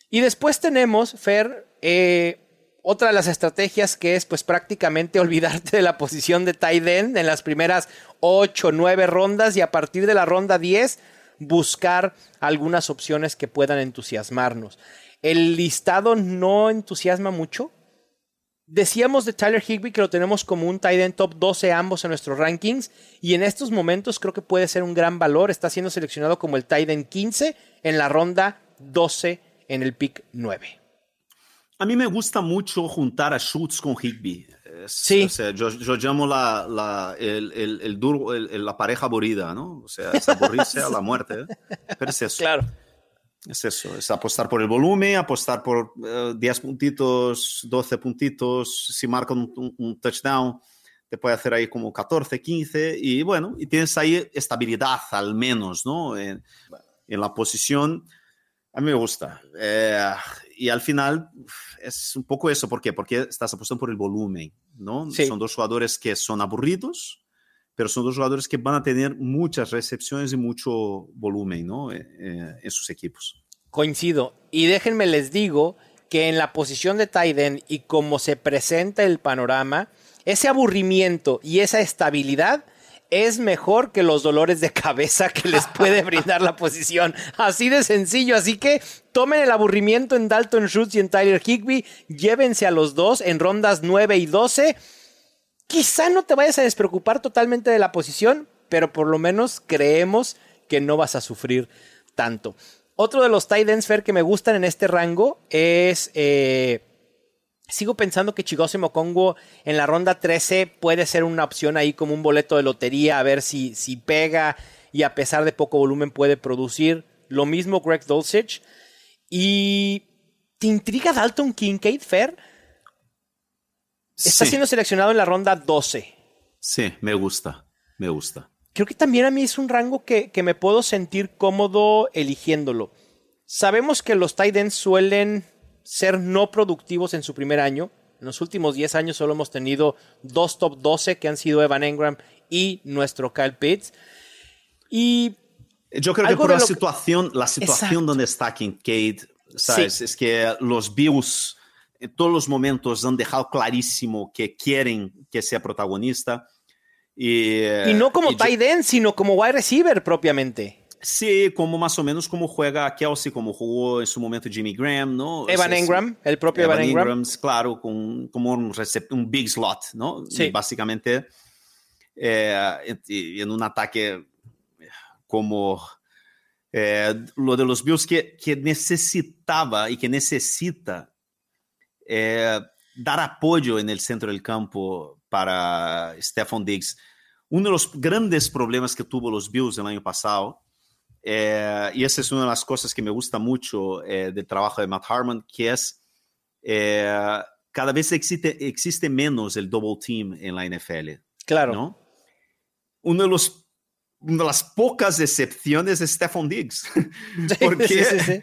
Y después tenemos, Fer, eh, otra de las estrategias que es pues prácticamente [laughs] olvidarte de la posición de tight end en las primeras 8 o 9 rondas y a partir de la ronda 10 buscar algunas opciones que puedan entusiasmarnos. El listado no entusiasma mucho. Decíamos de Tyler Higby que lo tenemos como un tight end top 12 ambos en nuestros rankings y en estos momentos creo que puede ser un gran valor. Está siendo seleccionado como el tight end 15 en la ronda 12 en el pick 9. A mí me gusta mucho juntar a Schultz con Higby. Sí. O sea, yo, yo llamo la, la, el, el, el duro, la pareja aburrida, ¿no? O sea, es aburrirse a la muerte. ¿eh? Pero es eso. Claro. Es eso, es apostar por el volumen, apostar por eh, 10 puntitos, 12 puntitos, si marcan un, un- un touchdown, te puede hacer ahí como 14, 15, y bueno, y tienes ahí estabilidad al menos, ¿no? En, en la posición, a mí me gusta. Eh, y al final es un poco eso, ¿por qué? Porque estás apostando por el volumen, ¿no? Sí. Son dos jugadores que son aburridos, pero son dos jugadores que van a tener muchas recepciones y mucho volumen ¿no? Eh, eh, en sus equipos. Coincido. Y déjenme les digo que en la posición de end y como se presenta el panorama, ese aburrimiento y esa estabilidad es mejor que los dolores de cabeza que les puede [laughs] brindar la posición. Así de sencillo. Así que tomen el aburrimiento en Dalton Schultz y en Tyler Higby. Llévense a los dos en rondas 9 y 12. Quizá no te vayas a despreocupar totalmente de la posición, pero por lo menos creemos que no vas a sufrir tanto. Otro de los tight ends, Fer, que me gustan en este rango es... Eh, sigo pensando que Chigose Mokongo en la ronda 13 puede ser una opción ahí como un boleto de lotería, a ver si, si pega y a pesar de poco volumen puede producir. Lo mismo Greg Dulcich. Y... ¿Te intriga Dalton Kincaid, Fer? Está siendo seleccionado en la ronda 12. Sí, me gusta, me gusta creo que también a mí es un rango que, me puedo sentir cómodo eligiéndolo. Sabemos que los tight ends suelen ser no productivos en su primer año. En los últimos 10 años solo hemos tenido dos top 12 que han sido Evan Engram y nuestro Kyle Pitts. Y yo creo que por la situación, la situación donde está Kincaid, ¿sabes? Es que los Bills todos los momentos han dejado clarísimo que quieren que sea protagonista. Y, no como tight end, sino como wide receiver propiamente. Sí, como más o menos como juega Kelsey, como jugó en su momento Jimmy Graham, ¿no? Evan Engram, el propio Evan, Engram. claro, con, como un, un big slot, ¿no? Sí. básicamente, eh, en un ataque como eh, lo de los Bills que, que necesitaba y que necesita eh, dar apoyo en el centro del campo para Stephon Diggs. Uno de los grandes problemas que tuvo los Bills el año pasado, eh, y esa es una de las cosas que me gusta mucho eh, del trabajo de Matt Harmon, que es eh, cada vez existe, existe menos el double team en la NFL. Claro. ¿no? Uno de los una de las pocas excepciones es Stephon Diggs. [laughs] [laughs] porque, sí, sí,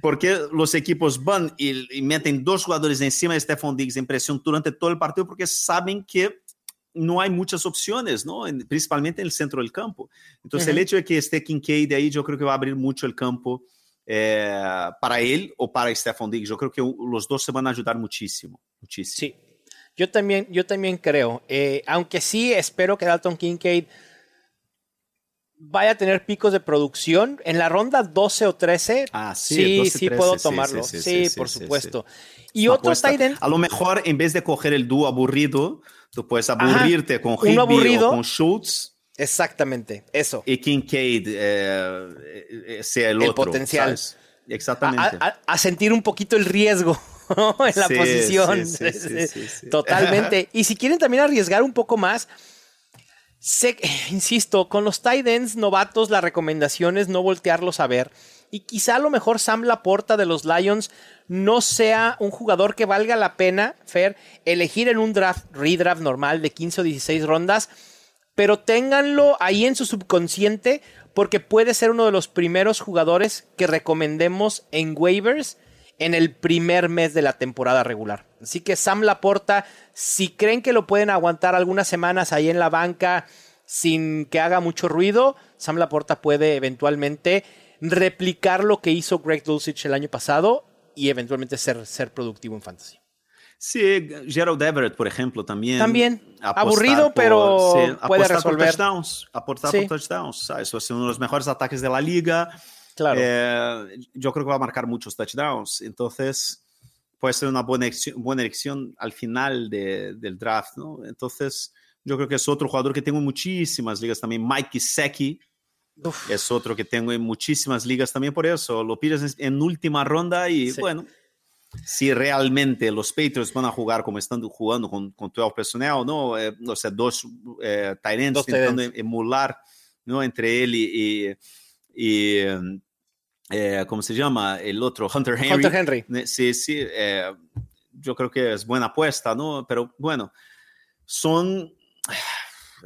porque los equipos van y, meten dos jugadores encima de Stephon Diggs en presión durante todo el partido porque saben que no hay muchas opciones, ¿no? principalmente en el centro del campo. Entonces, el hecho de que esté Kincaid ahí, yo creo que va a abrir mucho el campo eh, para él o para Stephon Diggs. Yo creo que los dos se van a ayudar muchísimo, muchísimo. Sí, yo también, yo también creo. Eh, aunque sí espero que Dalton Kincaid vaya a tener picos de producción. En la ronda 12 o 13, ah, sí, sí, puedo tomarlo. Sí, por supuesto. Y otro Titan. A lo mejor en vez de coger el dúo aburrido, tú puedes aburrirte con Higby o con Schultz. Exactamente, eso. Y Kincaid eh, eh, sea el, el otro. potencial. Exactamente. A, sentir un poquito el riesgo [laughs] en la posición. [laughs] Totalmente. y si quieren también arriesgar un poco más, [laughs] Insisto, con los tight ends novatos la recomendación es no voltearlos a ver. Y quizá a lo mejor Sam Laporta de los Lions no sea un jugador que valga la pena, Fer, elegir en un draft, redraft normal de 15 o 16 rondas, pero ténganlo ahí en su subconsciente porque puede ser uno de los primeros jugadores que recomendemos en waivers en el primer mes de la temporada regular. Así que Sam Laporta, si creen que lo pueden aguantar algunas semanas ahí en la banca sin que haga mucho ruido, Sam Laporta puede eventualmente replicar lo que hizo Greg Dulcich el año pasado y eventualmente ser, ser productivo en fantasy. Sí, Gerald Everett, por ejemplo, también. También. Aburrido, pero puede resolver. Por touchdowns, aportar por touchdowns. Eso es uno de los mejores ataques de la liga. Claro. Eh, yo creo que va a marcar muchos touchdowns. Entonces, puede ser una buena elección, buena elección al final del draft, ¿no? Entonces, yo creo que es otro jugador que tengo en muchísimas ligas también. Mike Gesicki es otro que tengo en muchísimas ligas también por eso. Lo pides en última ronda y bueno, si realmente los Patriots van a jugar como están jugando con, con 12 personnel, ¿no? Eh, o sea, dos eh, intentando emular, ¿no? Entre él y, y, eh, ¿cómo se llama? El otro, Hunter Henry. Hunter Henry. Sí, sí, eh, yo creo que es buena apuesta, ¿no? Pero bueno, son...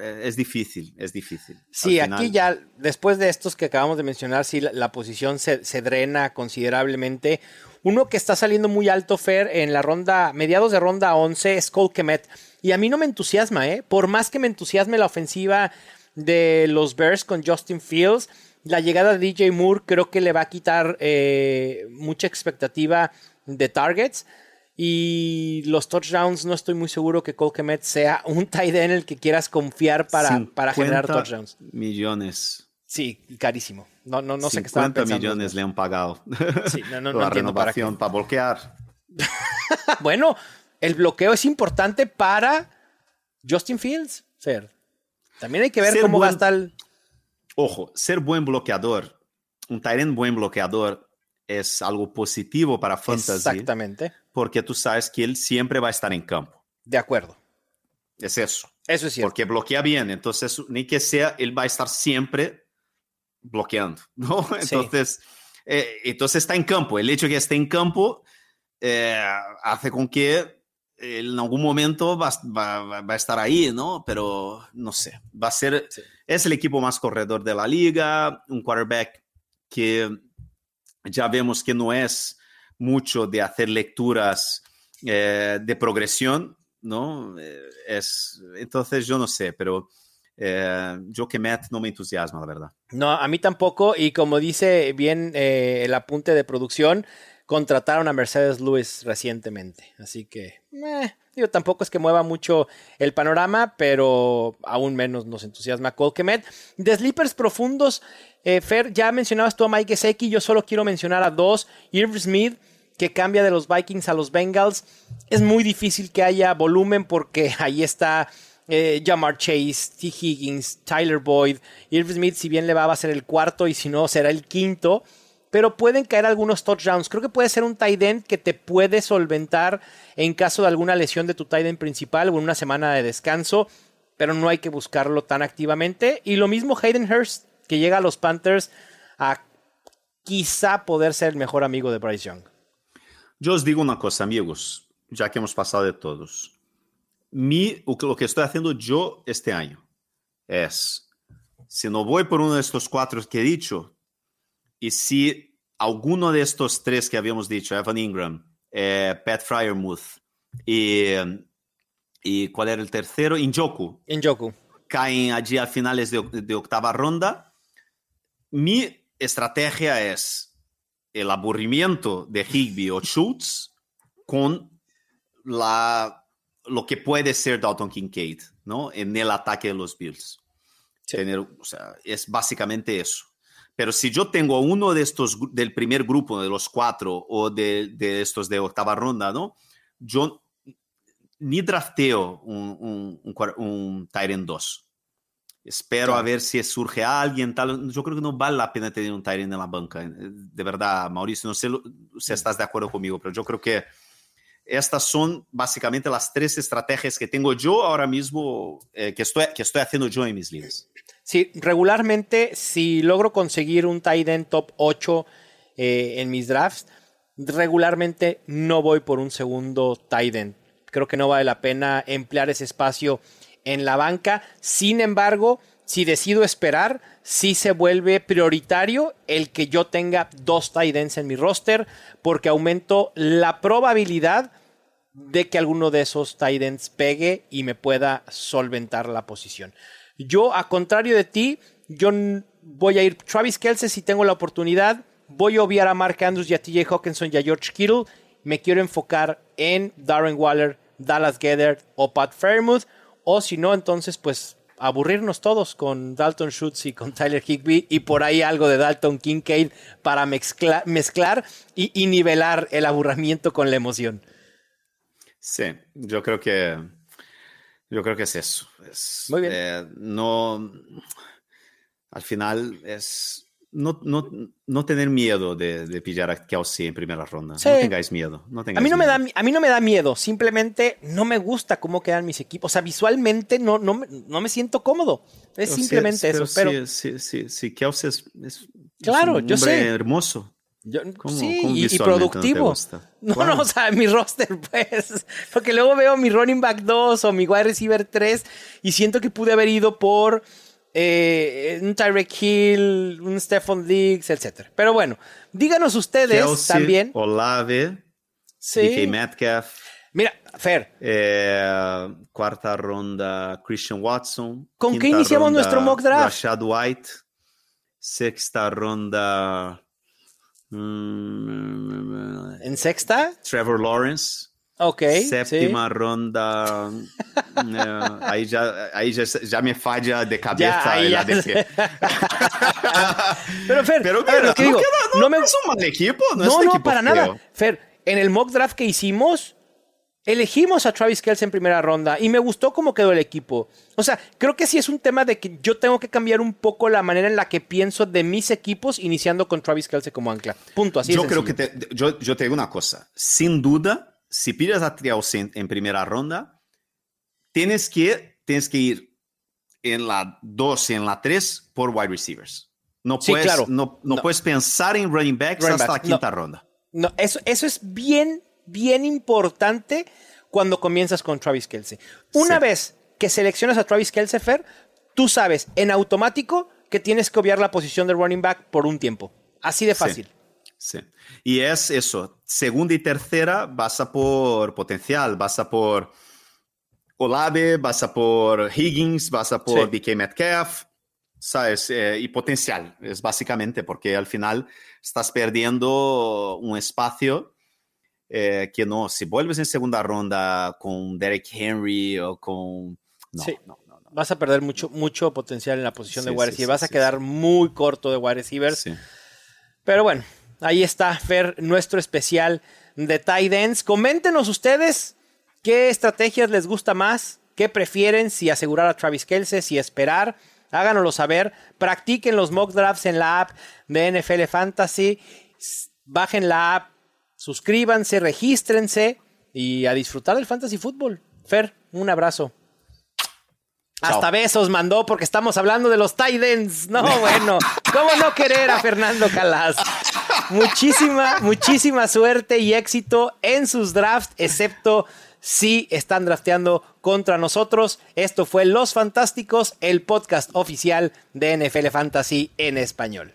Eh, es difícil, es difícil. Sí, aquí ya, después de estos que acabamos de mencionar, sí, la, posición se, se, drena considerablemente. Uno que está saliendo muy alto, Fer, en la ronda, mediados de ronda 11, es Cole Kemet. Y a mí no me entusiasma, ¿eh? Por más que me entusiasme la ofensiva de los Bears con Justin Fields, la llegada de DJ Moore creo que le va a quitar eh, mucha expectativa de targets. Y los touchdowns, no estoy muy seguro que Cole Kemet sea un [laughs] tight end en el que quieras confiar para, para generar touchdowns. millones. Sí, carísimo. No, no, no sé qué estaban pensando. millones le han pagado. Sí, no, no, [laughs] La renovación para, bloquear. [laughs] bueno, el bloqueo es importante para Justin Fields, Fer. También hay que ver cómo gasta el... Ojo, ser buen bloqueador, un Tyrant buen bloqueador es algo positivo para Fantasy. Exactamente. Porque tú sabes que él siempre va a estar en campo. De acuerdo. Es eso. Eso es cierto. Porque bloquea bien. Entonces, ni que sea, él va a estar siempre bloqueando, [laughs] ¿no? Entonces, eh, entonces está en campo. El hecho de que esté en campo eh, hace con que en algún momento va, va, va, a estar ahí, ¿no? Pero no sé, va a ser, es el equipo más corredor de la liga, un quarterback que ya vemos que no es mucho de hacer lecturas eh, de progresión, ¿no? Eh, es, entonces yo no sé, pero eh, yo que Matt no me entusiasma, la verdad. No, a mí tampoco, y como dice bien el apunte de producción, contrataron a Mercedes Lewis recientemente. Así que, eh, digo, tampoco es que mueva mucho el panorama, pero aún menos nos entusiasma Colquemet. De sleepers profundos, eh, Fer, ya mencionabas tú a Mike Gesecki, yo solo quiero mencionar a dos. Irv Smith, que cambia de los Vikings a los Bengals. Es muy difícil que haya volumen porque [laughs] ahí está eh, Jamar Chase, T. Higgins, Tyler Boyd. Irv Smith, si bien le va, a ser el cuarto y si no, será el quinto pero pueden caer algunos touchdowns. Creo que puede ser un tight end que te puede solventar en caso de alguna lesión de tu tight end principal o en una semana de descanso, pero no hay que buscarlo tan activamente. Y lo mismo Hayden Hurst, que llega a los Panthers a quizá poder ser el mejor amigo de Bryce Young. Yo os digo una cosa, amigos, ya que hemos pasado de todos. Mi, lo que estoy haciendo yo este año es, si no voy por uno de estos cuatro que he dicho, y si alguno de estos tres que habíamos dicho, Evan Ingram, eh, Pat Fryermuth y, y ¿cuál era el tercero? Injoku. Injoku. Caen allí a finales de, de octava ronda. Mi estrategia es el aburrimiento de Higby o Schultz con la, lo que puede ser Dalton Kincaid, ¿no? En el ataque de los Bills. Tener, o sea, es básicamente eso. Pero si yo tengo uno de estos del primer grupo, de los cuatro, o de, de estos de octava ronda, ¿no? Yo ni drafteo un, un, un, un Tyrant 2. Espero claro. a ver si surge alguien, tal. Yo creo que no vale la pena tener un Tyrant en la banca. De verdad, Mauricio, no sé si estás de acuerdo conmigo, pero yo creo que estas son básicamente las tres estrategias que tengo yo ahora mismo, eh, que, estoy, que estoy haciendo yo en mis ligas. Sí, regularmente si logro conseguir un tight end top 8 eh, en mis drafts, regularmente no voy por un segundo tight end. Creo que no vale la pena emplear ese espacio en la banca. Sin embargo, si decido esperar, sí se vuelve prioritario el que yo tenga dos tight ends en mi roster, porque aumento la probabilidad de que alguno de esos tight ends pegue y me pueda solventar la posición. Yo, a contrario de ti, yo voy a ir Travis Kelsey si tengo la oportunidad. Voy a obviar a Mark Andrews y a TJ Hawkinson y a George Kittle. Me quiero enfocar en Darren Waller, Dallas Gedder o Pat Fairmouth. O si no, entonces, pues aburrirnos todos con Dalton Schultz y con Tyler Higby y por ahí algo de Dalton Kincaid para mezcla mezclar y, y nivelar el aburrimiento con la emoción. Sí, yo creo que yo creo que es eso. Es, Muy bien. Eh, no, al final es no, no, no tener miedo de, de, pillar a Kelsey en primera ronda. Sí. No tengáis miedo. No tengáis a, mí no miedo. Me da, a mí no me da miedo. Simplemente no me gusta cómo quedan mis equipos. O sea, visualmente no, no, me, no me siento cómodo. Es Pero simplemente sí, eso. Pero, sí, sí, sí, Kelsey es, es, claro, es un yo sé. hermoso. Yo, ¿Cómo, sí, y, y, productivo. [laughs] No, no, o sea, mi roster, pues. Porque luego veo mi running back 2 o mi wide receiver 3 y siento que pude haber ido por eh, un Tyreek Hill, un Stephon Diggs, etc. Pero bueno, díganos ustedes también. Olave, Sí. DK Metcalf, Mira, Fer, eh, cuarta ronda Christian Watson. ¿Con qué iniciamos ronda, nuestro mock draft? Rashad White. Sexta ronda mm, en sexta, Trevor Lawrence. Ok. Séptima ronda. [laughs] eh, ahí ya, ahí ya, ya me falla de cabeza Ya, ahí. ADP. Pero Fer, Pero a ver, mira, lo que no, digo, queda- no- no me es un mal equipo. No, es No, un no, equipo para feo. nada. Fer, en el mock draft que hicimos, elegimos a Travis Kelce en primera ronda y me gustó cómo quedó el equipo. O sea, creo que sí es un tema de que yo tengo que cambiar un poco la manera en la que pienso de mis equipos, iniciando con Travis Kelce como ancla. Punto, así de yo creo que te- yo, yo te digo una cosa. Sin duda, si pides a Trials en, en primera ronda, tienes que, tienes que ir en la 2 y en la 3 por wide receivers. No Sí, puedes, claro. no, no No. puedes pensar en running backs Running hasta la quinta no. ronda. No, eso, eso es bien, bien importante cuando comienzas con Travis Kelce. Una Sí. vez que seleccionas a Travis Kelce, Fer, tú sabes en automático que tienes que obviar la posición de running back por un tiempo. Así de Sí. fácil. Sí. Y es eso, segunda y tercera vas a por potencial, vas a por Olave, vas a por Higgins, vas a por Sí. DK Metcalf, ¿sabes? Eh, y potencial, es básicamente, porque al final estás perdiendo un espacio eh, que no, si vuelves en segunda ronda con Derek Henry o con... No, Sí. no, no, no. Vas a perder mucho, mucho potencial en la posición de wide receiver. sí, Vas a quedar muy corto de wide receivers. Sí. Pero bueno, ahí está, Fer, nuestro especial de tight ends. Coméntenos ustedes qué estrategias les gusta más, qué prefieren, si asegurar a Travis Kelce, si esperar. Háganoslo saber. Practiquen los mock drafts en la app de NFL Fantasy. Bajen la app, suscríbanse, regístrense y a disfrutar del fantasy fútbol. Fer, un abrazo. Chao. Hasta besos mandó porque estamos hablando de los tight ends. No, [laughs] bueno, ¿cómo no querer a Fernando Calas? Muchísima, muchísima suerte y éxito en sus drafts, excepto si están drafteando contra nosotros. Esto fue Los Fantásticos, el podcast oficial de NFL Fantasy en español.